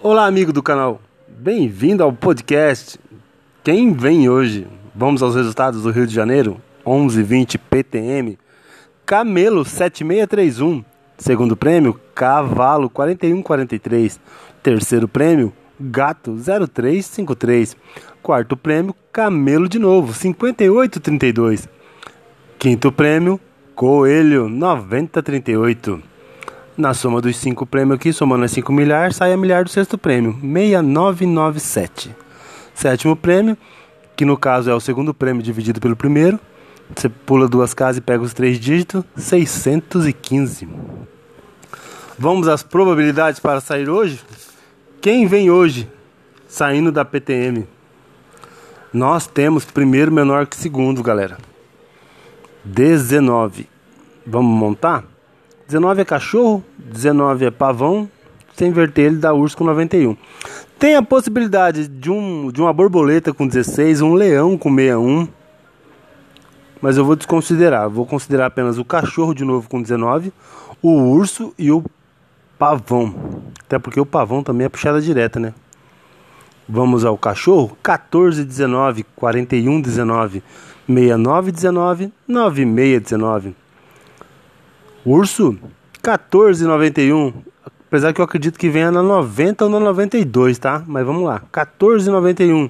Olá, amigo do canal. Bem-vindo ao podcast. Quem vem hoje? Vamos aos resultados do Rio de Janeiro. 11:20 PTM. Camelo 7631. Segundo prêmio, Cavalo 4143. Terceiro prêmio, Gato 0353. Quarto prêmio, Camelo de novo 5832. Quinto prêmio, Coelho 9038. Na soma dos cinco prêmios aqui, somando as 5 milhares, sai a milhar do sexto prêmio, 6997. Sétimo prêmio, que no caso é o segundo prêmio dividido pelo primeiro, você pula duas casas e pega os três dígitos, 615. Vamos às probabilidades para sair hoje? Quem vem hoje saindo da PTM? Nós temos primeiro menor que segundo, galera. 19. Vamos montar? 19 é cachorro, 19 é pavão, se inverter ele dá urso com 91. Tem a possibilidade de, um, de uma borboleta com 16, um leão com 61, mas eu vou desconsiderar. Vou considerar apenas o cachorro de novo com 19, o urso e o pavão. Até porque o pavão também é puxada direta, né? Vamos ao cachorro: 14, 19, 41, 19, 69, 19, 96, 19. Urso 14,91. Apesar que eu acredito que venha na 90 ou na 92, tá? Mas vamos lá. 14,91.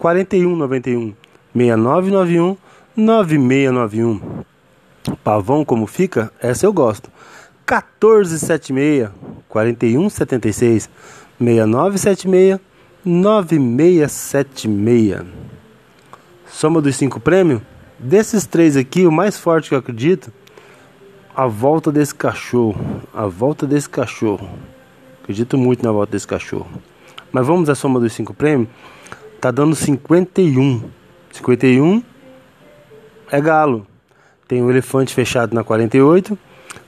41,91. 6991. 9691. Pavão como fica? Essa eu gosto. 1476. 4176. 6976. 9676. Soma dos cinco prêmios? Desses três aqui, o mais forte que eu acredito a volta desse cachorro. A volta desse cachorro. Acredito muito na volta desse cachorro. Mas vamos à soma dos cinco prêmios. Tá dando 51. 51 é galo. Tem o um elefante fechado na 48.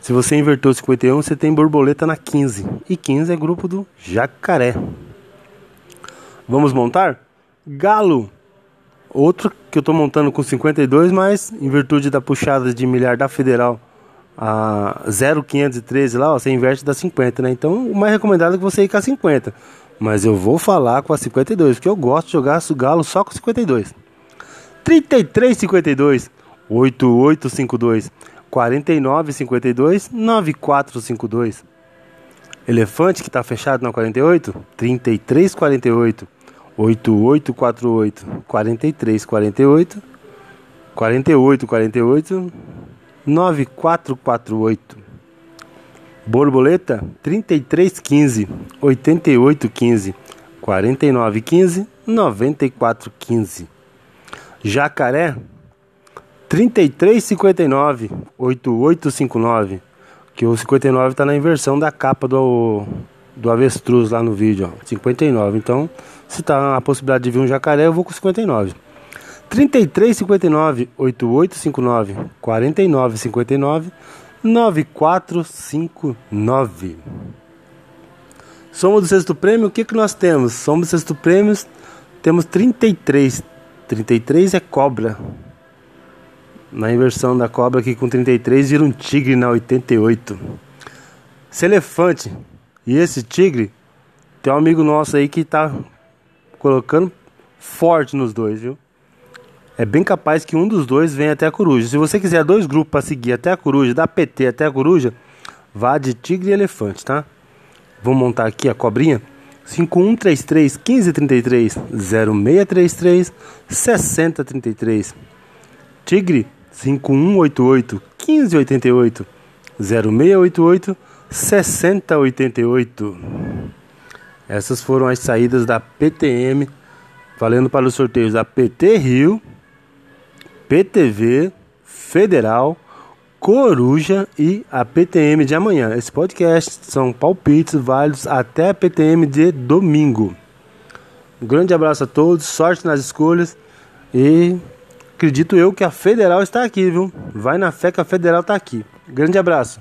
Se você invertou 51, você tem borboleta na 15. E 15 é grupo do jacaré. Vamos montar? Galo. Outro que eu estou montando com 52, mas em virtude da puxada de milhar da Federal a 0,513 lá, ó, você inverte da 50, né? Então, o mais recomendado é que você ir com a 50. Mas eu vou falar com a 52, porque eu gosto de jogar galo só com 52. 3352 8852 4952 9452 Elefante que está fechado na 48 3348 8848 4348 4848 9448. Borboleta 3315 8815 4915 9415. Jacaré 3359 8859. Que o 59 está na inversão da capa do, do avestruz lá no vídeo, ó, 59. Então, se tá a possibilidade de vir um jacaré, eu vou com 59. 3359 8859 4959 9459. Soma do sexto prêmio, o que, que nós temos? Soma do sexto prêmio, temos 33. 33 é cobra. Na inversão da cobra aqui com 33 vira um tigre na 88. Esse elefante e esse tigre, tem um amigo nosso aí que tá colocando forte nos dois, viu? É bem capaz que um dos dois venha até a coruja. Se você quiser dois grupos para seguir até a coruja, da PT até a coruja, vá de tigre e elefante, tá? Vou montar aqui a cobrinha. 5133 1533 0633 6033 Tigre 5188 1588 0688 6088 Essas foram as saídas da PTM valendo para os sorteios da PT Rio PTV, Federal, Coruja e a PTM de amanhã. Esse podcast são palpites válidos até a PTM de domingo. Um grande abraço a todos, sorte nas escolhas e acredito eu que a Federal está aqui, viu? Vai na fé que a Federal está aqui. Grande abraço.